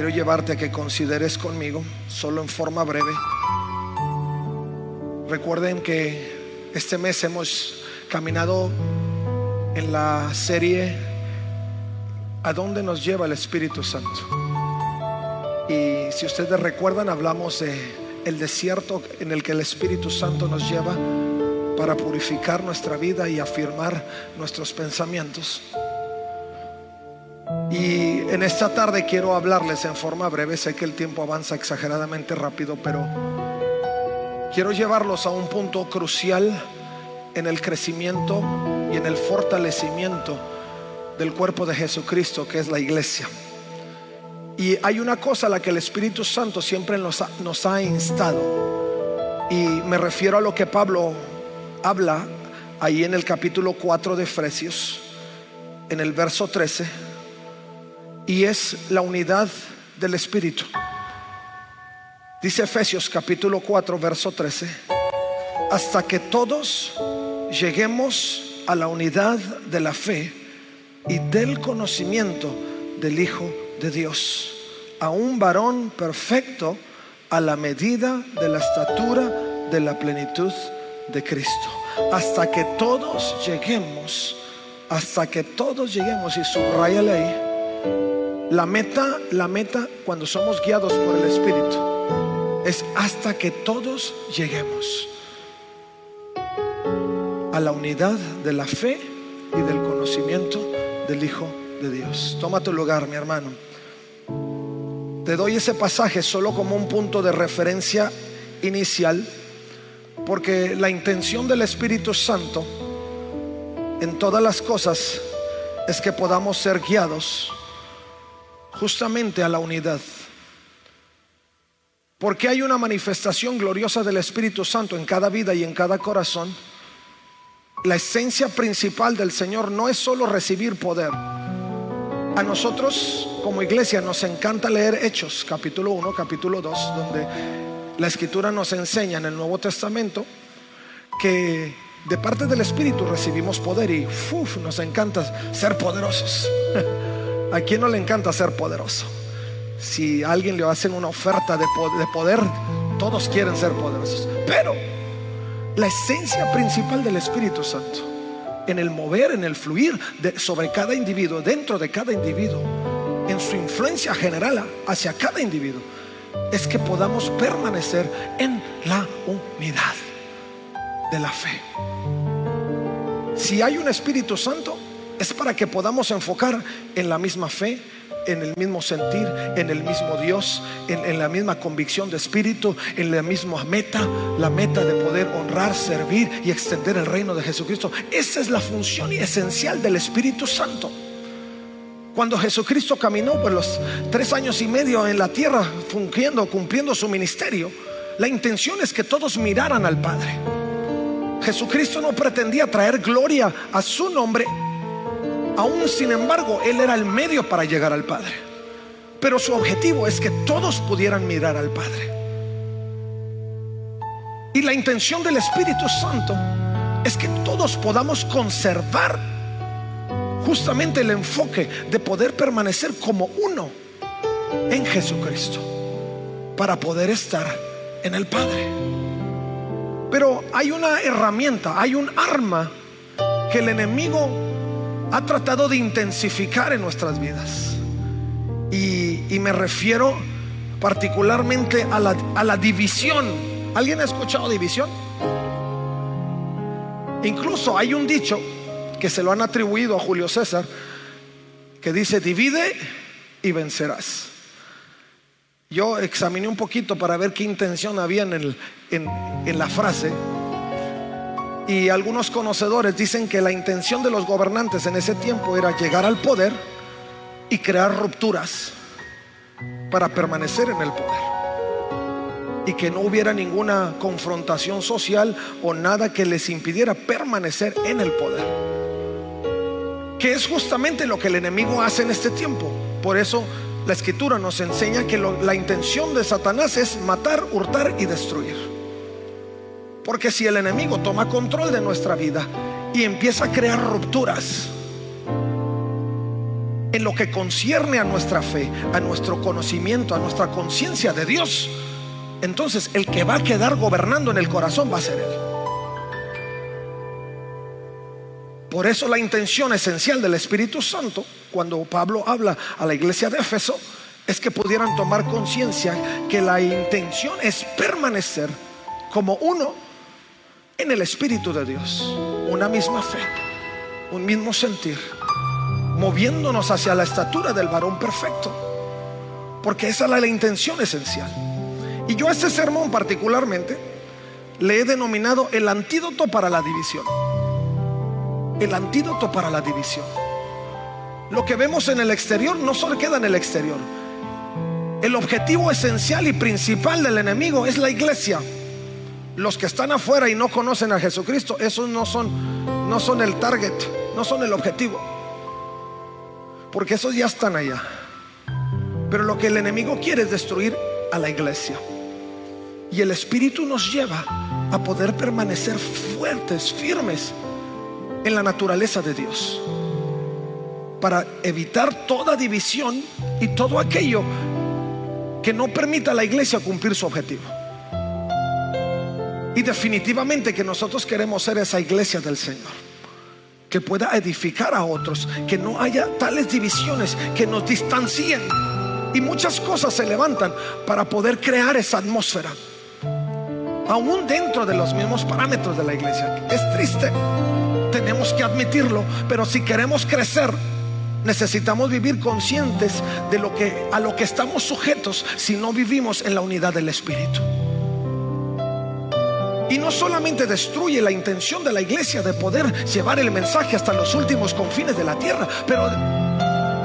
Quiero llevarte a que consideres conmigo, solo en forma breve. Recuerden que este mes hemos caminado en la serie ¿A dónde nos lleva el Espíritu Santo? Y si ustedes recuerdan, hablamos de el desierto en el que el Espíritu Santo nos lleva para purificar nuestra vida y afirmar nuestros pensamientos. Y en esta tarde quiero hablarles en forma breve, sé que el tiempo avanza exageradamente rápido, pero quiero llevarlos a un punto crucial en el crecimiento y en el fortalecimiento del cuerpo de Jesucristo, que es la iglesia. Y hay una cosa a la que el Espíritu Santo siempre nos ha, instado. Y me refiero a lo que Pablo habla ahí en el capítulo 4 de Efesios, en el verso 13 y es la unidad del Espíritu. Dice Efesios capítulo 4, verso 13, hasta que todos lleguemos a la unidad de la fe y del conocimiento del Hijo de Dios, a un varón perfecto a la medida de la estatura de la plenitud de Cristo, hasta que todos lleguemos, hasta que todos lleguemos, y subrayale ahí, la meta, la meta cuando somos guiados por el Espíritu es hasta que todos lleguemos a la unidad de la fe y del conocimiento del Hijo de Dios. Toma tu lugar, mi hermano. Te doy ese pasaje solo como un punto de referencia inicial, porque la intención del Espíritu Santo en todas las cosas es que podamos ser guiados justamente a la unidad. Porque hay una manifestación gloriosa del Espíritu Santo en cada vida y en cada corazón. La esencia principal del Señor no es solo recibir poder. A nosotros como iglesia nos encanta leer Hechos, capítulo 1, capítulo 2, donde la escritura nos enseña en el Nuevo Testamento que de parte del Espíritu recibimos poder y nos encanta ser poderosos. ¿A quién no le encanta ser poderoso? Si a alguien le hacen una oferta de poder, todos quieren ser poderosos. Pero la esencia principal del Espíritu Santo, en el mover, en el fluir sobre cada individuo, dentro de cada individuo, en su influencia general hacia cada individuo, es que podamos permanecer en la unidad de la fe. Si hay un Espíritu Santo, es para que podamos enfocar en la misma fe, en el mismo sentir, en el mismo Dios, en, la misma convicción de espíritu, en la misma meta, la meta de poder honrar, servir y extender el reino de Jesucristo. Esa es la función esencial del Espíritu Santo. Cuando Jesucristo caminó por los tres años y medio en la tierra, fungiendo, cumpliendo su ministerio, la intención es que todos miraran al Padre. Jesucristo no pretendía traer gloria a su nombre Aún sin embargo, Él era el medio para llegar al Padre. Pero su objetivo es que todos pudieran mirar al Padre. Y la intención del Espíritu Santo es que todos podamos conservar justamente el enfoque de poder permanecer como uno en Jesucristo para poder estar en el Padre. Pero hay una herramienta, hay un arma que el enemigo ha tratado de intensificar en nuestras vidas. Y, me refiero particularmente a la, división. ¿Alguien ha escuchado división? Incluso hay un dicho que se lo han atribuido a Julio César que dice, divide y vencerás. Yo examiné un poquito para ver qué intención había en la frase y algunos conocedores dicen que la intención de los gobernantes en ese tiempo era llegar al poder y crear rupturas para permanecer en el poder. Y que no hubiera ninguna confrontación social o nada que les impidiera permanecer en el poder. Que es justamente lo que el enemigo hace en este tiempo. Por eso la escritura nos enseña que la intención de Satanás es matar, hurtar y destruir. Porque si el enemigo toma control de nuestra vida y empieza a crear rupturas, en lo que concierne a nuestra fe, a nuestro conocimiento, a nuestra conciencia de Dios, entonces el que va a quedar gobernando en el corazón va a ser Él. Por eso la intención esencial del Espíritu Santo, cuando Pablo habla a la iglesia de Éfeso, es que pudieran tomar conciencia que la intención es permanecer como uno en el Espíritu de Dios, una misma fe, un mismo sentir moviéndonos hacia la estatura del varón perfecto. Porque esa es la, intención esencial. Y yo a este sermón particularmente le he denominado el antídoto para la división. El antídoto para la división. Lo que vemos en el exterior no solo queda en el exterior. El objetivo esencial y principal del enemigo es la iglesia. Los que están afuera y no conocen a Jesucristo, esos no son, no son el target, no son el objetivo porque esos ya están allá. Pero lo que el enemigo quiere es destruir a la iglesia. Y el Espíritu nos lleva a poder permanecer fuertes, firmes en la naturaleza de Dios. Para evitar toda división y todo aquello que no permita a la iglesia cumplir su objetivo. Y definitivamente que nosotros queremos ser esa iglesia del Señor que pueda edificar a otros, que no haya tales divisiones que nos distancien. Y muchas cosas se levantan para poder crear esa atmósfera, aún dentro de los mismos parámetros de la iglesia. Es triste, tenemos que admitirlo, pero si queremos crecer, necesitamos vivir conscientes de lo que a lo que estamos sujetos si no vivimos en la unidad del espíritu. Y no solamente destruye la intención de la iglesia de poder llevar el mensaje hasta los últimos confines de la tierra, pero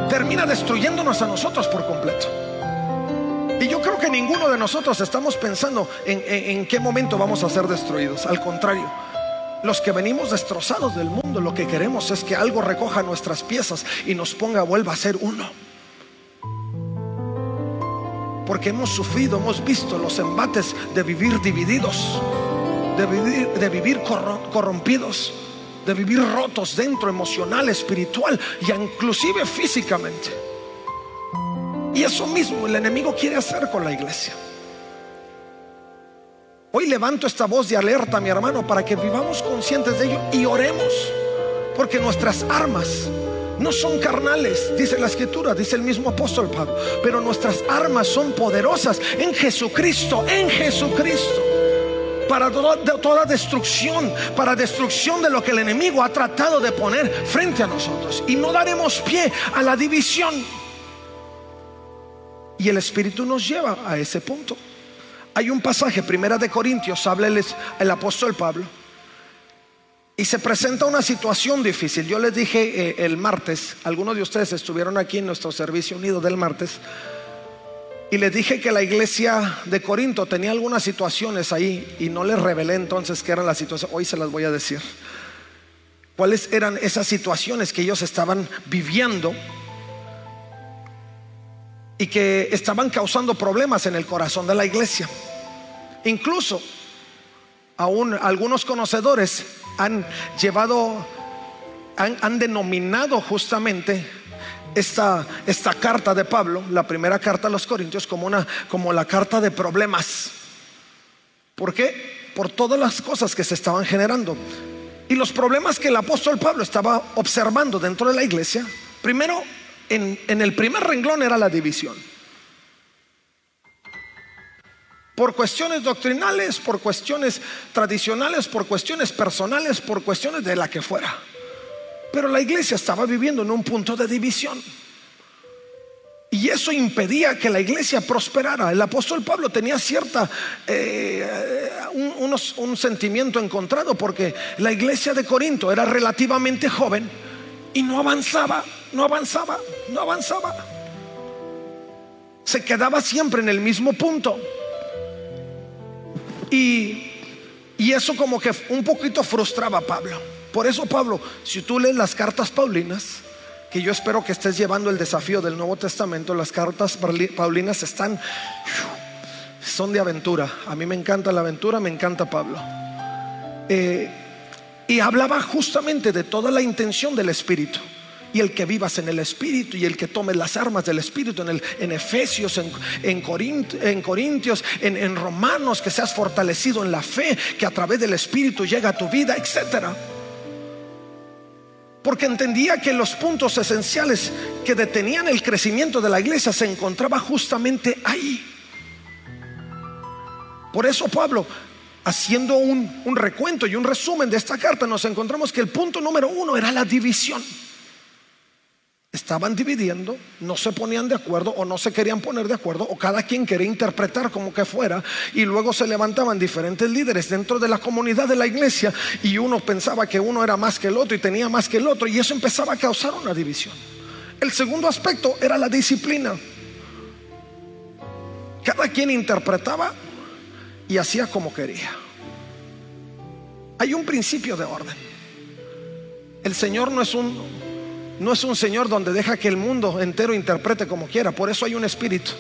termina destruyéndonos a nosotros por completo. Y yo creo que ninguno de nosotros estamos pensando en, qué momento vamos a ser destruidos. Al contrario, los que venimos destrozados del mundo, lo que queremos es que algo recoja nuestras piezas y nos ponga, vuelva a ser uno. Porque hemos sufrido, hemos visto los embates de vivir divididos de vivir, corrompidos, de vivir rotos dentro, emocional, espiritual y inclusive físicamente. Y eso mismo el enemigo quiere hacer con la iglesia. Hoy levanto esta voz de alerta, mi hermano, para que vivamos conscientes de ello y oremos, porque nuestras armas no son carnales, dice la escritura, dice el mismo apóstol Pablo, pero nuestras armas son poderosas en Jesucristo, en Jesucristo para toda, destrucción, para destrucción de lo que el enemigo ha tratado de poner frente a nosotros. Y no daremos pie a la división. Y el Espíritu nos lleva a ese punto. Hay un pasaje, primera de Corintios, habla el, apóstol Pablo. Y se presenta una situación difícil. Yo les dije eh, el martes, algunos de ustedes estuvieron aquí en nuestro servicio unido del martes. Y les dije que la iglesia de Corinto tenía algunas situaciones ahí y no les revelé entonces qué eran las situaciones. Hoy se las voy a decir. ¿Cuáles eran esas situaciones que ellos estaban viviendo y que estaban causando problemas en el corazón de la iglesia? Incluso aún algunos conocedores han llevado, han, han denominado justamente esta, esta carta de Pablo, la primera carta a los Corintios, como, una, como la carta de problemas. ¿Por qué? Por todas las cosas que se estaban generando. Y los problemas que el apóstol Pablo estaba observando dentro de la iglesia, primero, en, en el primer renglón era la división. Por cuestiones doctrinales, por cuestiones tradicionales, por cuestiones personales, por cuestiones de la que fuera. Pero la iglesia estaba viviendo en un punto de división. Y eso impedía que la iglesia prosperara. El apóstol Pablo tenía cierta, eh, un, sentimiento encontrado porque la iglesia de Corinto era relativamente joven y no avanzaba, no avanzaba, no avanzaba. se quedaba siempre en el mismo punto. Y, y eso como que un poquito frustraba a Pablo. Por eso Pablo, si tú lees las cartas paulinas, que yo espero que estés llevando el desafío del Nuevo Testamento, las cartas paulinas están, son de aventura. A mí me encanta la aventura, me encanta Pablo. Eh, y hablaba justamente de toda la intención del Espíritu y el que vivas en el Espíritu y el que tomes las armas del Espíritu en, Efesios, en, en, Corintios, en, en, Romanos, que seas fortalecido en la fe, que a través del Espíritu llega a tu vida, etc. Porque entendía que los puntos esenciales que detenían el crecimiento de la iglesia se encontraba justamente ahí. Por eso Pablo haciendo un, un, recuento y un resumen de esta carta, nos encontramos que el punto número uno era la división estaban dividiendo, no se ponían de acuerdo o no se querían poner de acuerdo o cada quien quería interpretar como que fuera y luego se levantaban diferentes líderes dentro de la comunidad de la iglesia y uno pensaba que uno era más que el otro y tenía más que el otro y eso empezaba a causar una división. El segundo aspecto era la disciplina. Cada quien interpretaba y hacía como quería. Hay un principio de orden. El Señor no es un no es un Señor donde deja que el mundo entero interprete como quiera. Por eso hay un espíritu,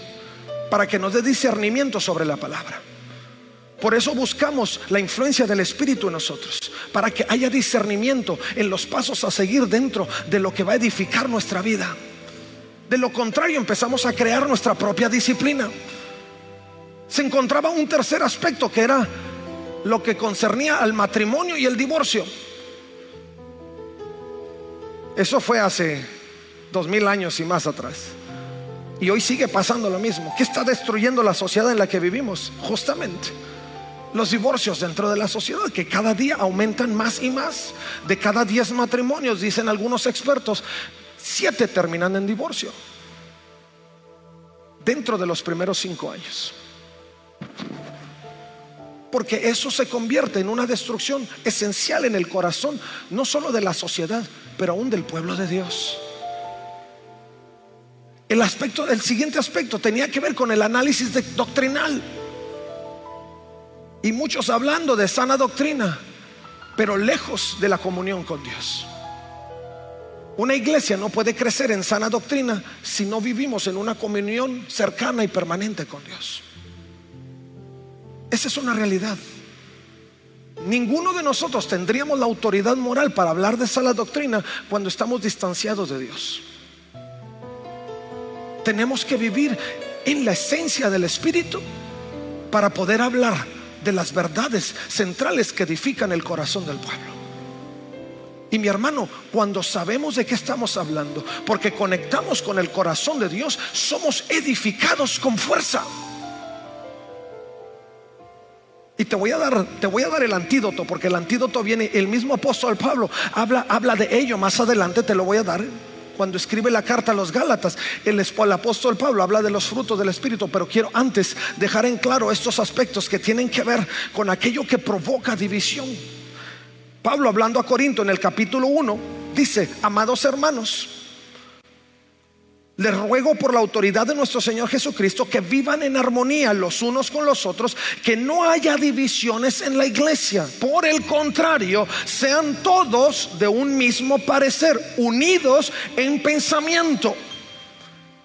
para que nos dé discernimiento sobre la palabra. Por eso buscamos la influencia del Espíritu en nosotros, para que haya discernimiento en los pasos a seguir dentro de lo que va a edificar nuestra vida. De lo contrario, empezamos a crear nuestra propia disciplina. Se encontraba un tercer aspecto que era lo que concernía al matrimonio y el divorcio. Eso fue hace dos mil años y más atrás. Y hoy sigue pasando lo mismo. ¿Qué está destruyendo la sociedad en la que vivimos? Justamente los divorcios dentro de la sociedad que cada día aumentan más y más. De cada diez matrimonios, dicen algunos expertos, siete terminan en divorcio. Dentro de los primeros cinco años. Porque eso se convierte en una destrucción esencial en el corazón, no solo de la sociedad, pero aún del pueblo de Dios. El aspecto, el siguiente aspecto tenía que ver con el análisis doctrinal. Y muchos hablando de sana doctrina, pero lejos de la comunión con Dios. Una iglesia no puede crecer en sana doctrina si no vivimos en una comunión cercana y permanente con Dios. Esa es una realidad. Ninguno de nosotros tendríamos la autoridad moral para hablar de sana doctrina cuando estamos distanciados de Dios. Tenemos que vivir en la esencia del Espíritu para poder hablar de las verdades centrales que edifican el corazón del pueblo. Y mi hermano, cuando sabemos de qué estamos hablando, porque conectamos con el corazón de Dios, somos edificados con fuerza. Y te voy a dar, te voy a dar el antídoto, porque el antídoto viene, el mismo apóstol Pablo habla, habla de ello más adelante, te lo voy a dar. Cuando escribe la carta a los Gálatas, el, el apóstol Pablo habla de los frutos del Espíritu, pero quiero antes dejar en claro estos aspectos que tienen que ver con aquello que provoca división. Pablo hablando a Corinto en el capítulo 1, dice, amados hermanos, les ruego por la autoridad de nuestro Señor Jesucristo que vivan en armonía los unos con los otros, que no haya divisiones en la iglesia. Por el contrario, sean todos de un mismo parecer, unidos en pensamiento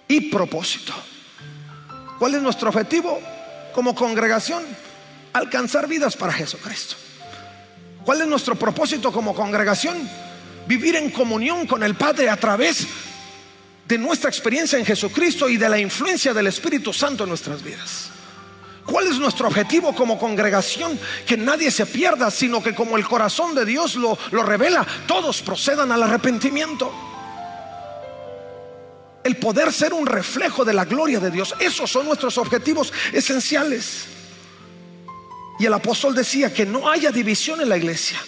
y propósito. ¿Cuál es nuestro objetivo como congregación? Alcanzar vidas para Jesucristo. ¿Cuál es nuestro propósito como congregación? Vivir en comunión con el Padre a través de de nuestra experiencia en Jesucristo y de la influencia del Espíritu Santo en nuestras vidas. ¿Cuál es nuestro objetivo como congregación? Que nadie se pierda, sino que como el corazón de Dios lo, lo revela, todos procedan al arrepentimiento. El poder ser un reflejo de la gloria de Dios. Esos son nuestros objetivos esenciales. Y el apóstol decía que no haya división en la iglesia,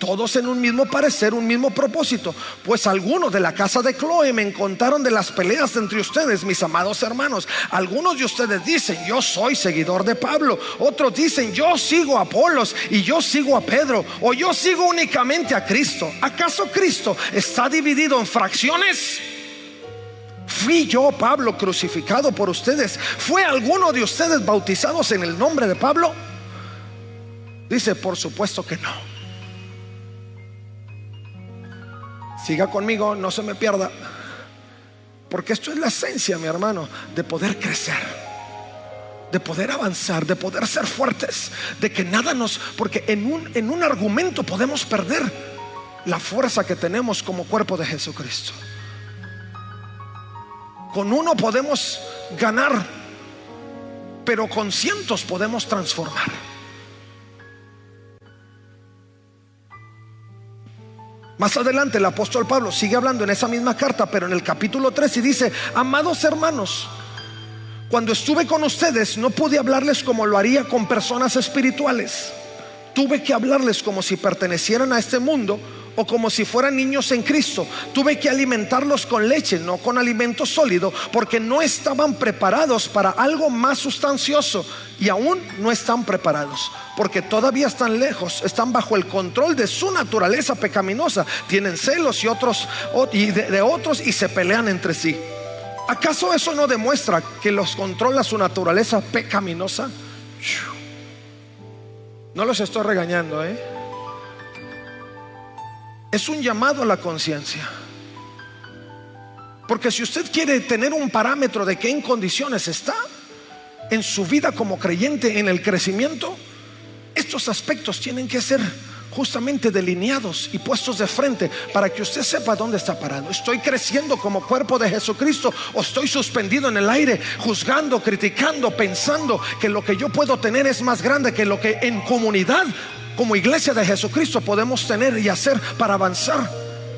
todos en un mismo parecer, un mismo propósito. Pues algunos de la casa de Chloe me contaron de las peleas entre ustedes, mis amados hermanos. Algunos de ustedes dicen, yo soy seguidor de Pablo. Otros dicen, yo sigo a Apolos y yo sigo a Pedro. O yo sigo únicamente a Cristo. ¿Acaso Cristo está dividido en fracciones? fui yo, Pablo, crucificado por ustedes. ¿Fue alguno de ustedes bautizados en el nombre de Pablo? Dice, por supuesto que no. Siga conmigo, no se me pierda. Porque esto es la esencia, mi hermano, de poder crecer de poder avanzar, de poder ser fuertes, de que nada nos, porque en un, en un argumento podemos perder la fuerza que tenemos como cuerpo de Jesucristo. Con uno podemos ganar, pero con cientos podemos transformar. Más adelante el apóstol Pablo sigue hablando en esa misma carta, pero en el capítulo 3 y dice, amados hermanos, cuando estuve con ustedes no pude hablarles como lo haría con personas espirituales. Tuve que hablarles como si pertenecieran a este mundo o como si fueran niños en Cristo. Tuve que alimentarlos con leche, no con alimento sólido, porque no estaban preparados para algo más sustancioso y aún no están preparados, porque todavía están lejos, están bajo el control de su naturaleza pecaminosa, tienen celos y otros y de, otros y se pelean entre sí. ¿Acaso eso no demuestra que los controla su naturaleza pecaminosa? No los estoy regañando, ¿eh? Es un llamado a la conciencia. Porque si usted quiere tener un parámetro de qué en condiciones está en su vida como creyente en el crecimiento, estos aspectos tienen que ser justamente delineados y puestos de frente para que usted sepa dónde está parado. Estoy creciendo como cuerpo de Jesucristo o estoy suspendido en el aire, juzgando, criticando, pensando que lo que yo puedo tener es más grande que lo que en comunidad como iglesia de Jesucristo podemos tener y hacer para avanzar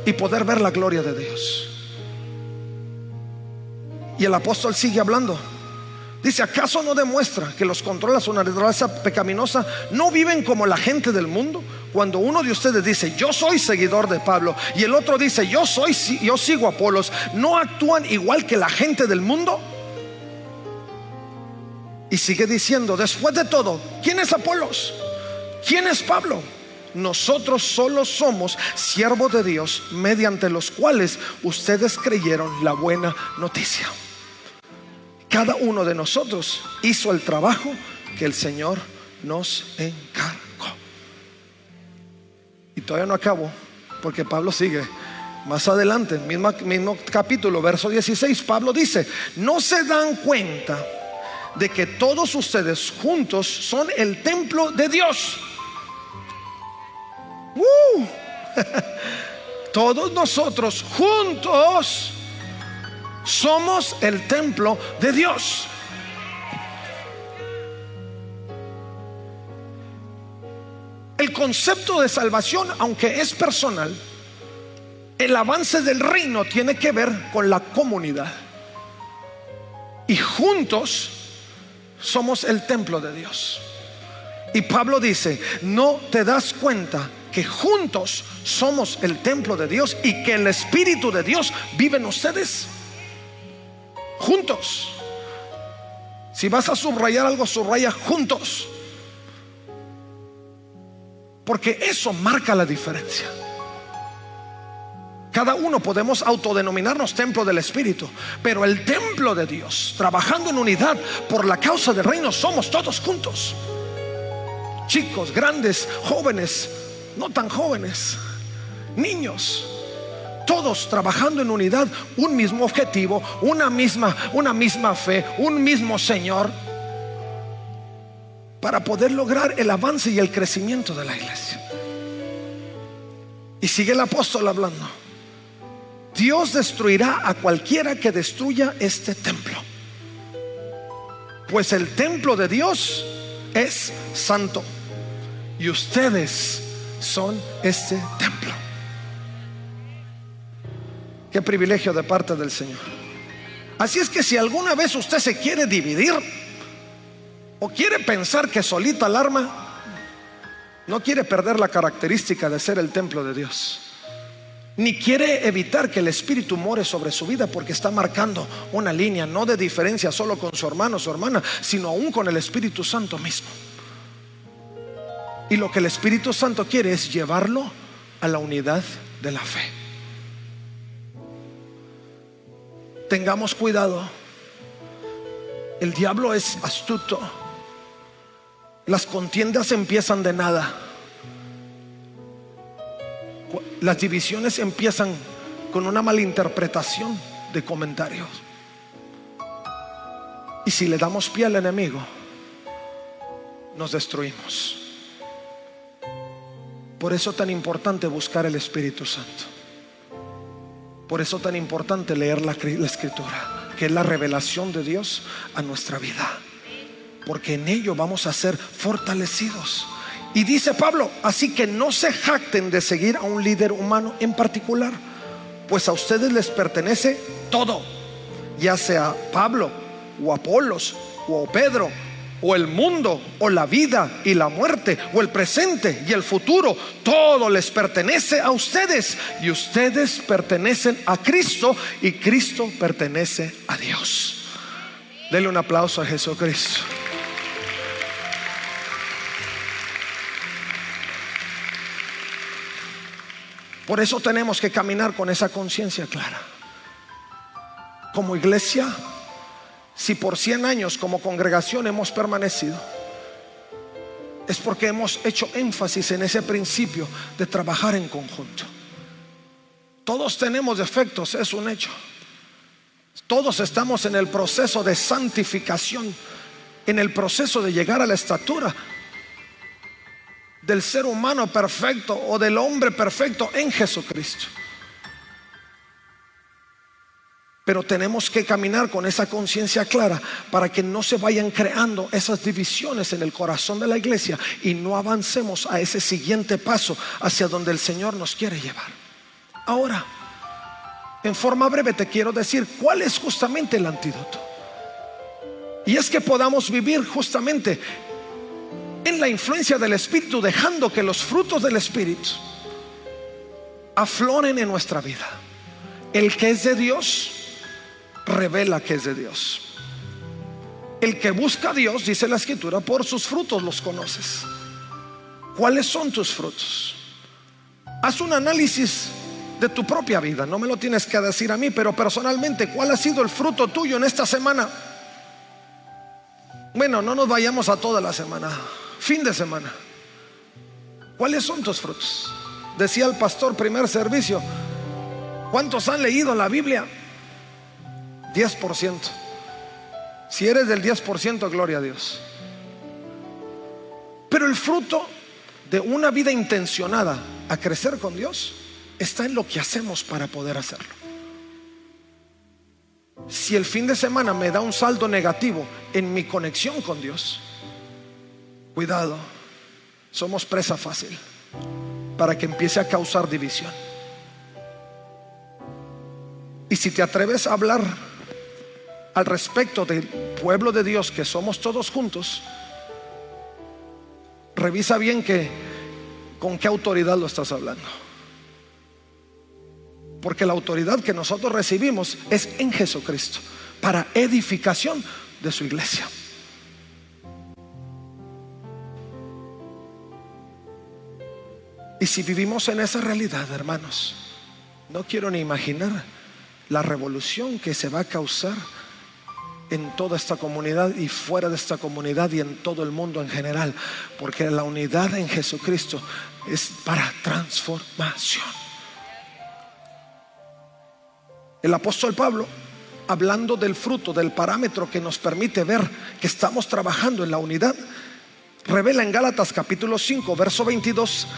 y poder ver la gloria de Dios. Y el apóstol sigue hablando. Dice, ¿acaso no demuestra que los controla su naturaleza pecaminosa no viven como la gente del mundo? Cuando uno de ustedes dice, yo soy seguidor de Pablo, y el otro dice, yo soy, yo sigo a Apolos, ¿no actúan igual que la gente del mundo? Y sigue diciendo, después de todo, ¿quién es Apolos? ¿Quién es Pablo? Nosotros solo somos siervos de Dios mediante los cuales ustedes creyeron la buena noticia. Cada uno de nosotros hizo el trabajo que el Señor nos encargó. Y todavía no acabo, porque Pablo sigue. Más adelante, mismo, capítulo, verso 16, Pablo dice, no se dan cuenta de que todos ustedes juntos son el templo de Dios Uh. todos nosotros juntos somos el templo de Dios. El concepto de salvación, aunque es personal, el avance del reino tiene que ver con la comunidad. Y juntos somos el templo de Dios. Y Pablo dice, no te das cuenta que juntos somos el templo de Dios y que el Espíritu de Dios vive en ustedes. Juntos. Si vas a subrayar algo, subraya juntos. Porque eso marca la diferencia. Cada uno podemos autodenominarnos templo del Espíritu, pero el templo de Dios, trabajando en unidad por la causa del reino, somos todos juntos. Chicos, grandes, jóvenes, no tan jóvenes, niños, todos trabajando en unidad, un mismo objetivo, una misma, una misma fe, un mismo Señor, para poder lograr el avance y el crecimiento de la iglesia. Y sigue el apóstol hablando. Dios destruirá a cualquiera que destruya este templo. Pues el templo de Dios es santo. Y ustedes son este templo. Qué privilegio de parte del Señor. Así es que si alguna vez usted se quiere dividir o quiere pensar que solita alarma, no quiere perder la característica de ser el templo de Dios. Ni quiere evitar que el Espíritu more sobre su vida porque está marcando una línea, no de diferencia solo con su hermano o su hermana, sino aún con el Espíritu Santo mismo. Y lo que el Espíritu Santo quiere es llevarlo a la unidad de la fe. Tengamos cuidado. El diablo es astuto. Las contiendas empiezan de nada. Las divisiones empiezan con una malinterpretación de comentarios. Y si le damos pie al enemigo, nos destruimos. Por eso tan importante buscar el Espíritu Santo. Por eso tan importante leer la, la, escritura, que es la revelación de Dios a nuestra vida. Porque en ello vamos a ser fortalecidos. Y dice Pablo, así que no se jacten de seguir a un líder humano en particular, pues a ustedes les pertenece todo, ya sea Pablo o Apolos o Pedro o el mundo o la vida y la muerte o el presente y el futuro, todo les pertenece a ustedes y ustedes pertenecen a Cristo y Cristo pertenece a Dios. Dele un aplauso a Jesucristo. Por eso tenemos que caminar con esa conciencia clara. Como iglesia, si por 100 años como congregación hemos permanecido, es porque hemos hecho énfasis en ese principio de trabajar en conjunto. Todos tenemos defectos, es un hecho. Todos estamos en el proceso de santificación, en el proceso de llegar a la estatura del ser humano perfecto o del hombre perfecto en Jesucristo. Pero tenemos que caminar con esa conciencia clara para que no se vayan creando esas divisiones en el corazón de la iglesia y no avancemos a ese siguiente paso hacia donde el Señor nos quiere llevar. Ahora, en forma breve te quiero decir cuál es justamente el antídoto. Y es que podamos vivir justamente en la influencia del Espíritu, dejando que los frutos del Espíritu afloren en nuestra vida. El que es de Dios revela que es de Dios. El que busca a Dios, dice la escritura, por sus frutos los conoces. ¿Cuáles son tus frutos? Haz un análisis de tu propia vida. No me lo tienes que decir a mí, pero personalmente, ¿cuál ha sido el fruto tuyo en esta semana? Bueno, no nos vayamos a toda la semana fin de semana. ¿Cuáles son tus frutos? Decía el pastor primer servicio, ¿cuántos han leído la Biblia? 10%. Si eres del 10%, gloria a Dios. Pero el fruto de una vida intencionada a crecer con Dios está en lo que hacemos para poder hacerlo. Si el fin de semana me da un saldo negativo en mi conexión con Dios, Cuidado, somos presa fácil para que empiece a causar división. Y si te atreves a hablar al respecto del pueblo de Dios que somos todos juntos, revisa bien que con qué autoridad lo estás hablando. Porque la autoridad que nosotros recibimos es en Jesucristo para edificación de su iglesia. Y si vivimos en esa realidad, hermanos, no quiero ni imaginar la revolución que se va a causar en toda esta comunidad y fuera de esta comunidad y en todo el mundo en general, porque la unidad en Jesucristo es para transformación. El apóstol Pablo, hablando del fruto, del parámetro que nos permite ver que estamos trabajando en la unidad, revela en Gálatas capítulo 5, verso 22,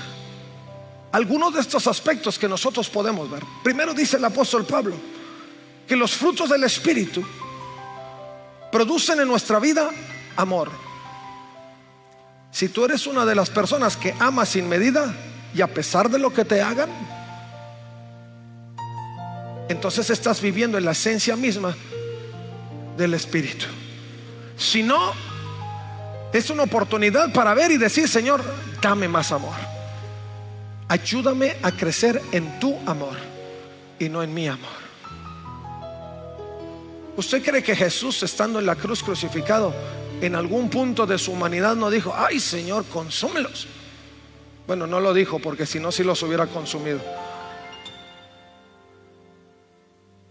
algunos de estos aspectos que nosotros podemos ver. Primero dice el apóstol Pablo que los frutos del Espíritu producen en nuestra vida amor. Si tú eres una de las personas que ama sin medida y a pesar de lo que te hagan, entonces estás viviendo en la esencia misma del Espíritu. Si no, es una oportunidad para ver y decir, Señor, dame más amor. Ayúdame a crecer en tu amor y no en mi amor. ¿Usted cree que Jesús, estando en la cruz crucificado, en algún punto de su humanidad no dijo, ay Señor, consúmelos? Bueno, no lo dijo porque si no, si los hubiera consumido.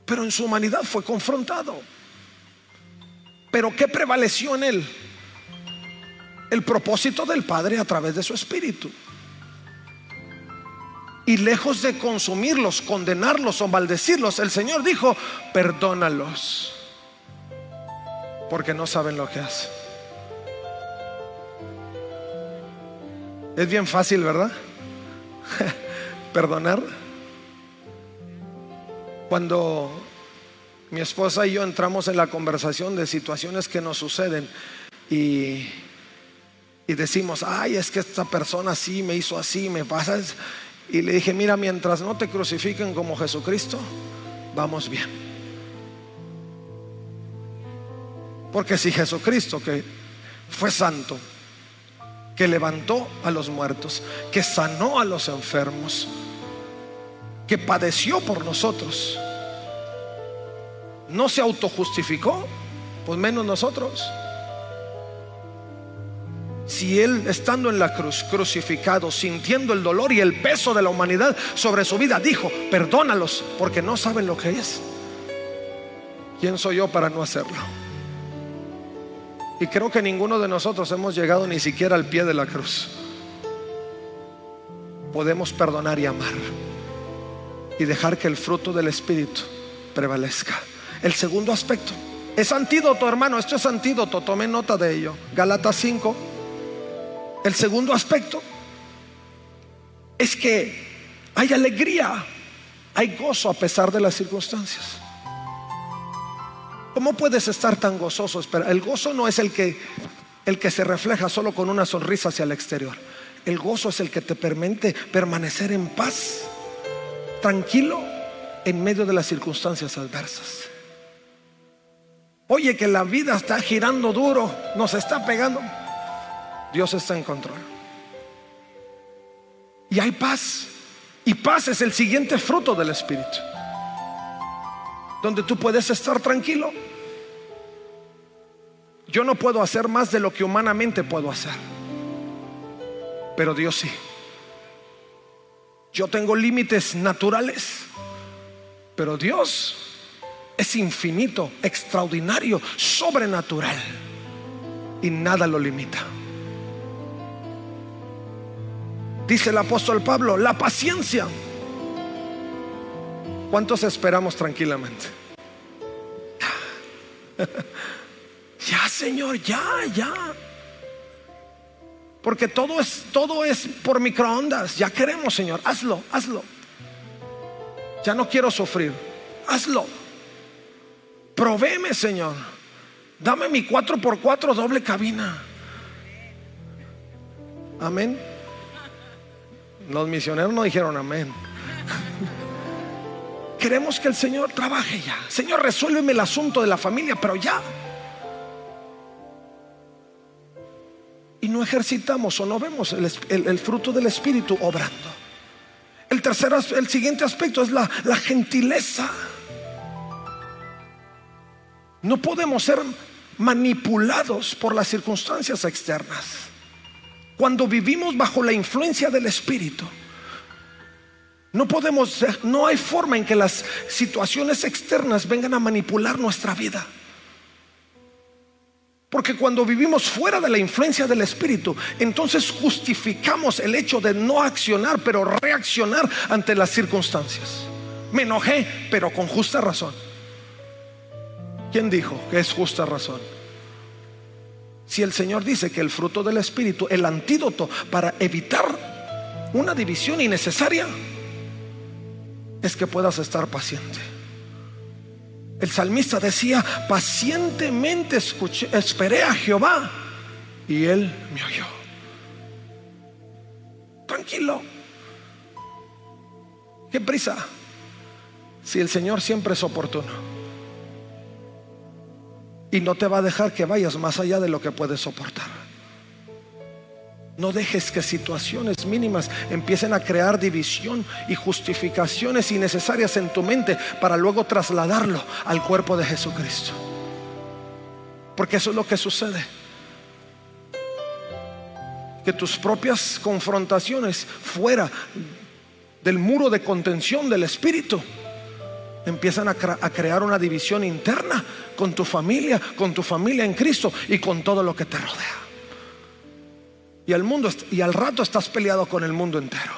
pero en su humanidad fue confrontado. Pero ¿qué prevaleció en él? El propósito del Padre a través de su Espíritu. Y lejos de consumirlos, condenarlos o maldecirlos, el Señor dijo, perdónalos, porque no saben lo que hacen. Es bien fácil, ¿verdad? Perdonar. Cuando mi esposa y yo entramos en la conversación de situaciones que nos suceden y, y decimos, ay, es que esta persona sí me hizo así, me pasa. Y le dije, mira, mientras no te crucifiquen como Jesucristo, vamos bien. Porque si Jesucristo, que fue santo, que levantó a los muertos, que sanó a los enfermos, que padeció por nosotros, no se autojustificó, pues menos nosotros. Si Él, estando en la cruz, crucificado, sintiendo el dolor y el peso de la humanidad sobre su vida, dijo, perdónalos porque no saben lo que es. ¿Quién soy yo para no hacerlo? Y creo que ninguno de nosotros hemos llegado ni siquiera al pie de la cruz. Podemos perdonar y amar y dejar que el fruto del Espíritu prevalezca. El segundo aspecto es antídoto, hermano. Esto es antídoto. Tome nota de ello. Galatas 5. El segundo aspecto es que hay alegría, hay gozo a pesar de las circunstancias. ¿Cómo puedes estar tan gozoso? El gozo no es el que, el que se refleja solo con una sonrisa hacia el exterior. El gozo es el que te permite permanecer en paz, tranquilo, en medio de las circunstancias adversas. Oye, que la vida está girando duro, nos está pegando. Dios está en control. Y hay paz. Y paz es el siguiente fruto del Espíritu donde tú puedes estar tranquilo. Yo no puedo hacer más de lo que humanamente puedo hacer, pero Dios sí. Yo tengo límites naturales, pero Dios es infinito, extraordinario, sobrenatural y nada lo limita. Dice el apóstol Pablo, la paciencia ¿Cuántos esperamos tranquilamente? ya, Señor, ya, ya. Porque todo es, todo es por microondas. Ya queremos, Señor. Hazlo, hazlo. Ya no quiero sufrir. Hazlo. Provéeme, Señor. Dame mi 4x4 doble cabina. Amén. Los misioneros no dijeron amén. Queremos que el Señor trabaje ya. Señor, resuélveme el asunto de la familia, pero ya. Y no ejercitamos o no vemos el, fruto del Espíritu obrando. El tercer, el siguiente aspecto es la, la gentileza. No podemos ser manipulados por las circunstancias externas. Cuando vivimos bajo la influencia del Espíritu, no podemos, no hay forma en que las situaciones externas vengan a manipular nuestra vida. Porque cuando vivimos fuera de la influencia del Espíritu, entonces justificamos el hecho de no accionar, pero reaccionar ante las circunstancias. Me enojé, pero con justa razón. ¿Quién dijo que es justa razón? Si el Señor dice que el fruto del Espíritu, el antídoto para evitar una división innecesaria, es que puedas estar paciente. El salmista decía, pacientemente escuché, esperé a Jehová y él me oyó. Tranquilo. ¿Qué prisa? Si el Señor siempre es oportuno. Y no te va a dejar que vayas más allá de lo que puedes soportar. No dejes que situaciones mínimas empiecen a crear división y justificaciones innecesarias en tu mente para luego trasladarlo al cuerpo de Jesucristo. Porque eso es lo que sucede. Que tus propias confrontaciones fuera del muro de contención del Espíritu empiezan a, a crear una división interna con tu familia, con tu familia en Cristo y con todo lo que te rodea. Y al mundo y al rato estás peleado con el mundo entero.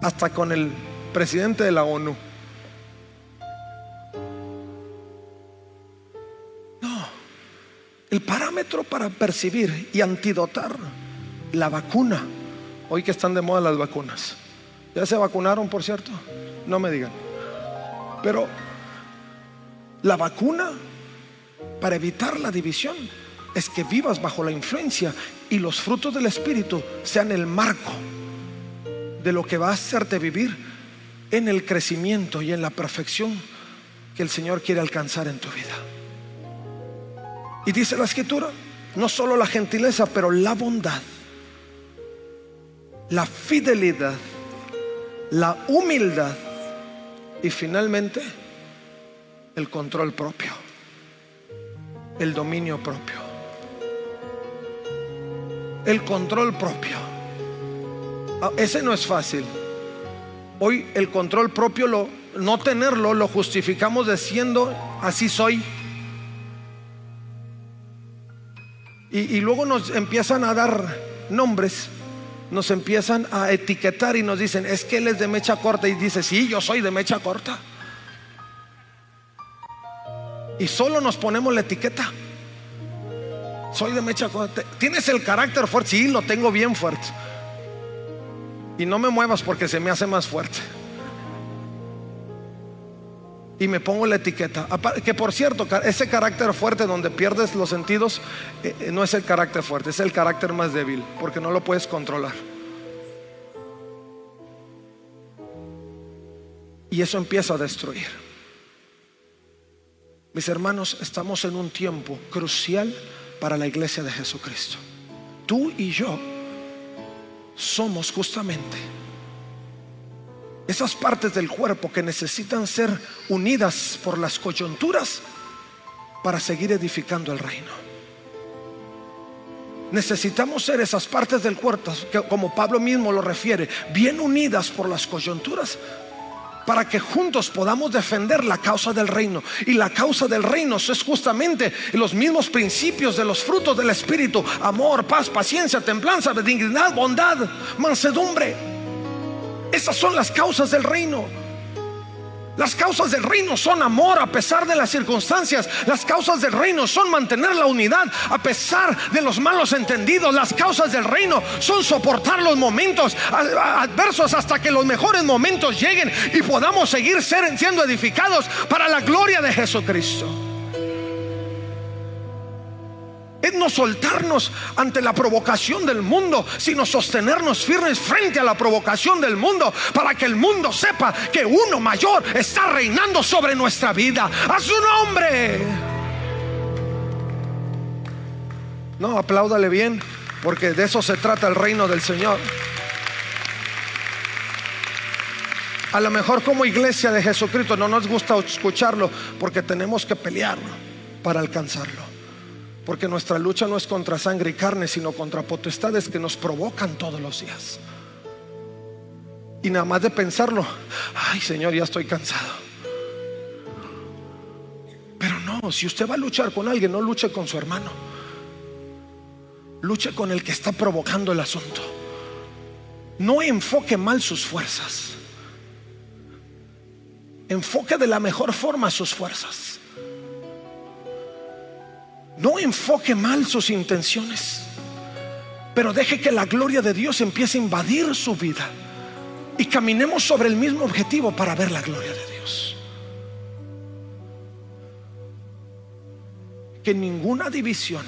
Hasta con el presidente de la ONU. No. El parámetro para percibir y antidotar la vacuna. Hoy que están de moda las vacunas. ¿Ya se vacunaron, por cierto? No me digan. Pero la vacuna para evitar la división es que vivas bajo la influencia y los frutos del Espíritu sean el marco de lo que va a hacerte vivir en el crecimiento y en la perfección que el Señor quiere alcanzar en tu vida. Y dice la escritura, no solo la gentileza, pero la bondad, la fidelidad, la humildad y finalmente el control propio, el dominio propio, el control propio. Ah, Ese no es fácil. Hoy el control propio, lo, no tenerlo, lo justificamos diciendo, así soy. Y, y luego nos empiezan a dar nombres, nos empiezan a etiquetar y nos dicen, es que él es de mecha corta. Y dice, sí, yo soy de mecha corta. Y solo nos ponemos la etiqueta. Soy de mecha. ¿Tienes el carácter fuerte? Sí, lo tengo bien fuerte. Y no me muevas porque se me hace más fuerte. Y me pongo la etiqueta. Que por cierto, ese carácter fuerte donde pierdes los sentidos eh, eh, no es el carácter fuerte, es el carácter más débil, porque no lo puedes controlar. Y eso empieza a destruir. Mis hermanos, estamos en un tiempo crucial para la iglesia de Jesucristo. Tú y yo somos justamente esas partes del cuerpo que necesitan ser unidas por las coyunturas para seguir edificando el reino. Necesitamos ser esas partes del cuerpo que, como Pablo mismo lo refiere, bien unidas por las coyunturas para que juntos podamos defender la causa del reino. Y la causa del reino es justamente los mismos principios de los frutos del Espíritu, amor, paz, paciencia, templanza, benignidad, bondad, mansedumbre. Esas son las causas del reino. Las causas del reino son amor a pesar de las circunstancias. Las causas del reino son mantener la unidad a pesar de los malos entendidos. Las causas del reino son soportar los momentos adversos hasta que los mejores momentos lleguen y podamos seguir ser- siendo edificados para la gloria de Jesucristo. No soltarnos ante la provocación del mundo, sino sostenernos firmes frente a la provocación del mundo para que el mundo sepa que uno mayor está reinando sobre nuestra vida. A su nombre. No, apláudale bien, porque de eso se trata el reino del Señor. A lo mejor como iglesia de Jesucristo no nos gusta escucharlo porque tenemos que pelear para alcanzarlo. Porque nuestra lucha no es contra sangre y carne, sino contra potestades que nos provocan todos los días. Y nada más de pensarlo, ay Señor, ya estoy cansado. Pero no, si usted va a luchar con alguien, no luche con su hermano. Luche con el que está provocando el asunto. No enfoque mal sus fuerzas. Enfoque de la mejor forma sus fuerzas. No enfoque mal sus intenciones, pero deje que la gloria de Dios empiece a invadir su vida y caminemos sobre el mismo objetivo para ver la gloria de Dios. Que ninguna división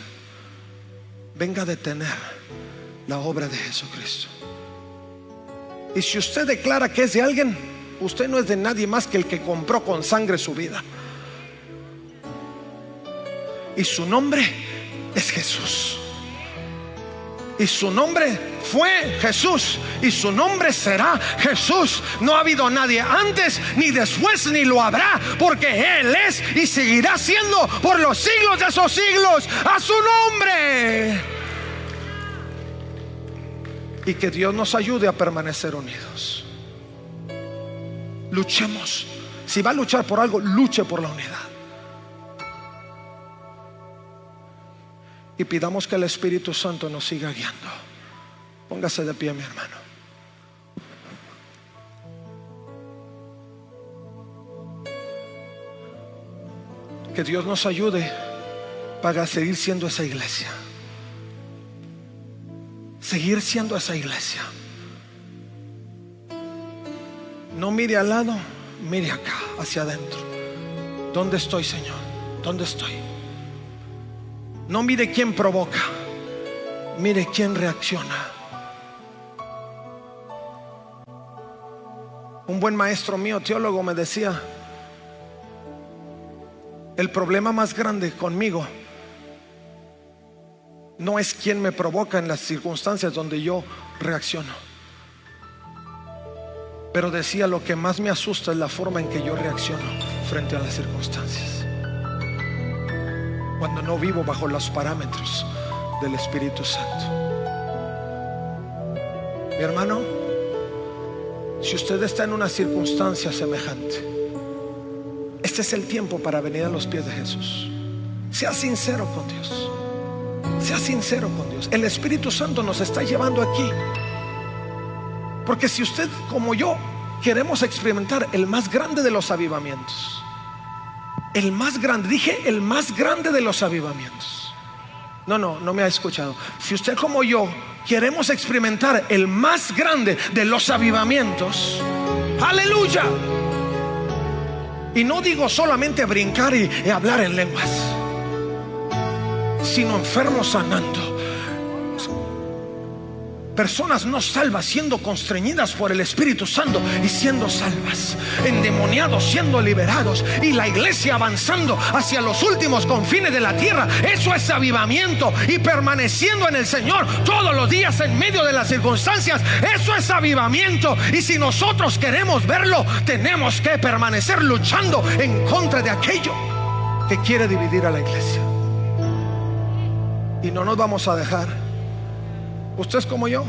venga a detener la obra de Jesucristo. Y si usted declara que es de alguien, usted no es de nadie más que el que compró con sangre su vida. Y su nombre es Jesús. Y su nombre fue Jesús. Y su nombre será Jesús. No ha habido nadie antes, ni después, ni lo habrá. Porque Él es y seguirá siendo por los siglos de esos siglos. A su nombre. Y que Dios nos ayude a permanecer unidos. Luchemos. Si va a luchar por algo, luche por la unidad. Y pidamos que el Espíritu Santo nos siga guiando. Póngase de pie, mi hermano. Que Dios nos ayude para seguir siendo esa iglesia. Seguir siendo esa iglesia. No mire al lado, mire acá, hacia adentro. ¿Dónde estoy, Señor? ¿Dónde estoy? No mire quién provoca, mire quién reacciona. Un buen maestro mío, teólogo, me decía, el problema más grande conmigo no es quien me provoca en las circunstancias donde yo reacciono. Pero decía, lo que más me asusta es la forma en que yo reacciono frente a las circunstancias. Cuando no vivo bajo los parámetros del Espíritu Santo. Mi hermano, si usted está en una circunstancia semejante, este es el tiempo para venir a los pies de Jesús. Sea sincero con Dios. Sea sincero con Dios. El Espíritu Santo nos está llevando aquí. Porque si usted como yo queremos experimentar el más grande de los avivamientos, el más grande, dije el más grande de los avivamientos. No, no, no me ha escuchado. Si usted como yo queremos experimentar el más grande de los avivamientos, aleluya. Y no digo solamente brincar y, y hablar en lenguas sino enfermos sanando. Personas no salvas siendo constreñidas por el Espíritu Santo y siendo salvas. Endemoniados siendo liberados. Y la iglesia avanzando hacia los últimos confines de la tierra. Eso es avivamiento. Y permaneciendo en el Señor todos los días en medio de las circunstancias. Eso es avivamiento. Y si nosotros queremos verlo, tenemos que permanecer luchando en contra de aquello que quiere dividir a la iglesia y no nos vamos a dejar. Usted es como yo,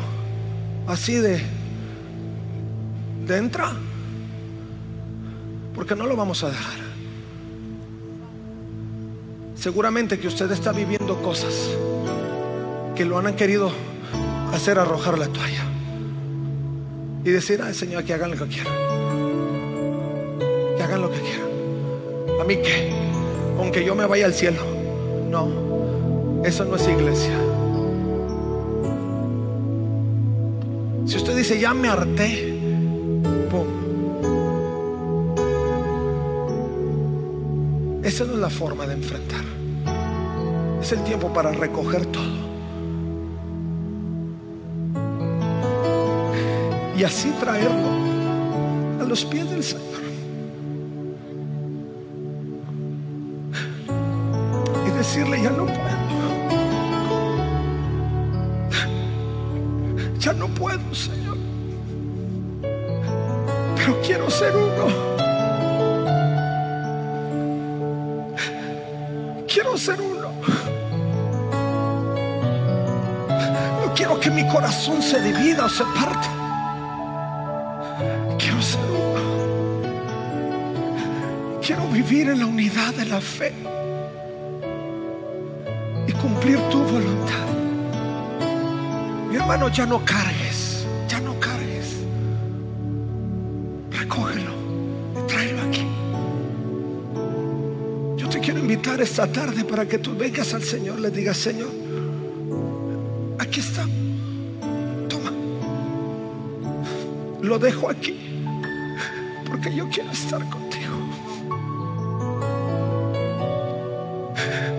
así de, de entra, porque no lo vamos a dejar. Seguramente que usted está viviendo cosas que lo han querido hacer arrojar la toalla y decir, ay Señor, que hagan lo que quieran, que hagan lo que quieran. A mí que, aunque yo me vaya al cielo, no. Eso no es iglesia. Dice, ya me harté. Esa no es la forma de enfrentar. Es el tiempo para recoger todo. Y así traerlo a los pies del Señor. Y decirle, ya no puedo. Ya no puedo, Señor. Quiero ser uno. Quiero ser uno. No quiero que mi corazón se divida o se parte. Quiero ser uno. Quiero vivir en la unidad de la fe y cumplir tu voluntad. Mi hermano, ya no cargues, Te quiero invitar esta tarde para que tú vengas al Señor, le digas, Señor, aquí está. Toma. Lo dejo aquí porque yo quiero estar contigo.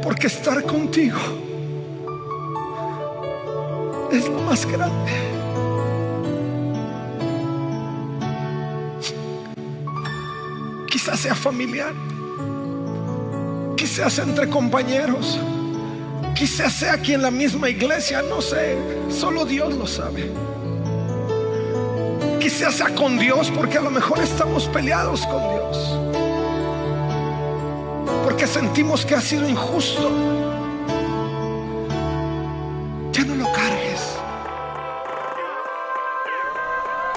Porque estar contigo es lo más grande. Quizás sea familiar, quizás entre compañeros, quizás sea aquí en la misma iglesia, no sé, solo Dios lo sabe. Quizás sea con Dios, porque a lo mejor estamos peleados con Dios, porque sentimos que ha sido injusto.